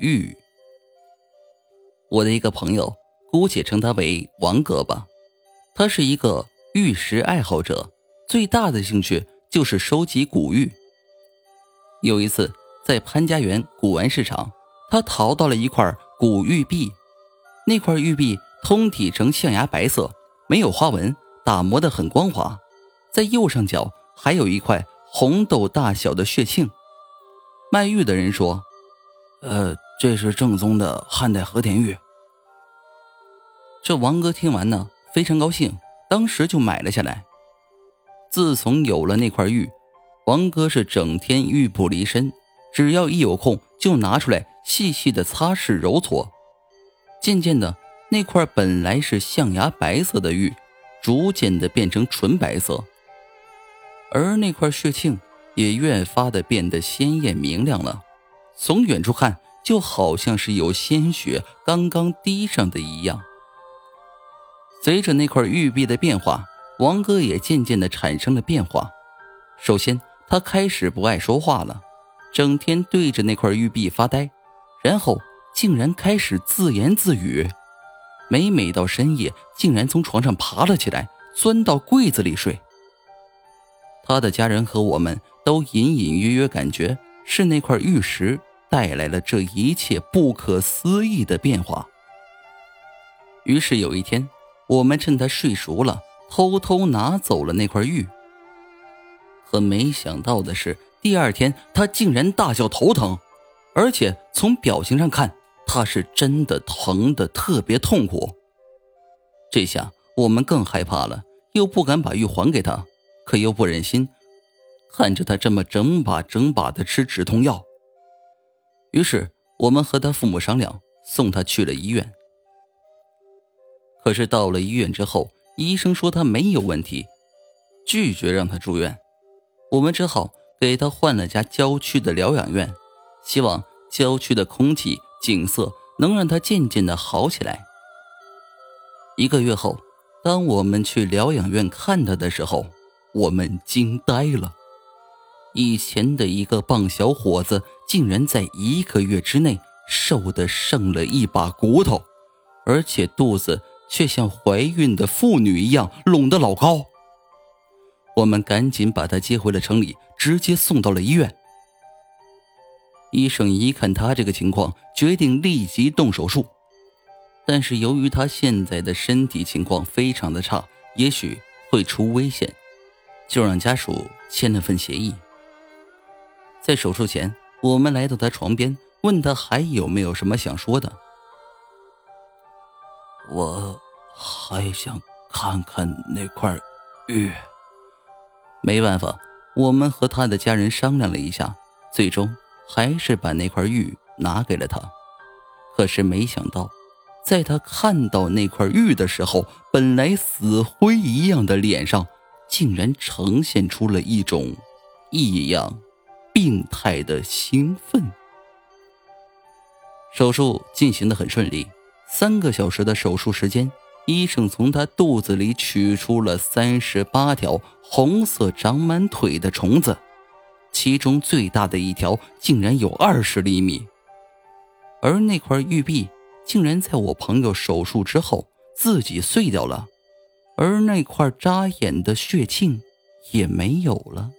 玉。我的一个朋友，姑且称他为王哥吧，他是一个玉石爱好者，最大的兴趣就是收集古玉。有一次在潘家园古玩市场，他淘到了一块古玉璧，那块玉璧通体呈象牙白色，没有花纹，打磨的很光滑，在右上角还有一块红豆大小的血沁。卖玉的人说：“呃。”这是正宗的汉代和田玉。这王哥听完呢，非常高兴，当时就买了下来。自从有了那块玉，王哥是整天玉不离身，只要一有空就拿出来细细的擦拭揉搓。渐渐的，那块本来是象牙白色的玉，逐渐的变成纯白色，而那块血沁也越发的变得鲜艳明亮了。从远处看。就好像是有鲜血刚刚滴上的一样。随着那块玉璧的变化，王哥也渐渐的产生了变化。首先，他开始不爱说话了，整天对着那块玉璧发呆，然后竟然开始自言自语。每每到深夜，竟然从床上爬了起来，钻到柜子里睡。他的家人和我们都隐隐约约感觉是那块玉石。带来了这一切不可思议的变化。于是有一天，我们趁他睡熟了，偷偷拿走了那块玉。可没想到的是，第二天他竟然大叫头疼，而且从表情上看，他是真的疼的特别痛苦。这下我们更害怕了，又不敢把玉还给他，可又不忍心看着他这么整把整把的吃止痛药。于是我们和他父母商量，送他去了医院。可是到了医院之后，医生说他没有问题，拒绝让他住院。我们只好给他换了家郊区的疗养院，希望郊区的空气、景色能让他渐渐的好起来。一个月后，当我们去疗养院看他的时候，我们惊呆了。以前的一个棒小伙子，竟然在一个月之内瘦的剩了一把骨头，而且肚子却像怀孕的妇女一样隆得老高。我们赶紧把他接回了城里，直接送到了医院。医生一看他这个情况，决定立即动手术，但是由于他现在的身体情况非常的差，也许会出危险，就让家属签了份协议。在手术前，我们来到他床边，问他还有没有什么想说的。我还想看看那块玉。没办法，我们和他的家人商量了一下，最终还是把那块玉拿给了他。可是没想到，在他看到那块玉的时候，本来死灰一样的脸上，竟然呈现出了一种异样。病态的兴奋。手术进行的很顺利，三个小时的手术时间，医生从他肚子里取出了三十八条红色长满腿的虫子，其中最大的一条竟然有二十厘米，而那块玉璧竟然在我朋友手术之后自己碎掉了，而那块扎眼的血沁也没有了。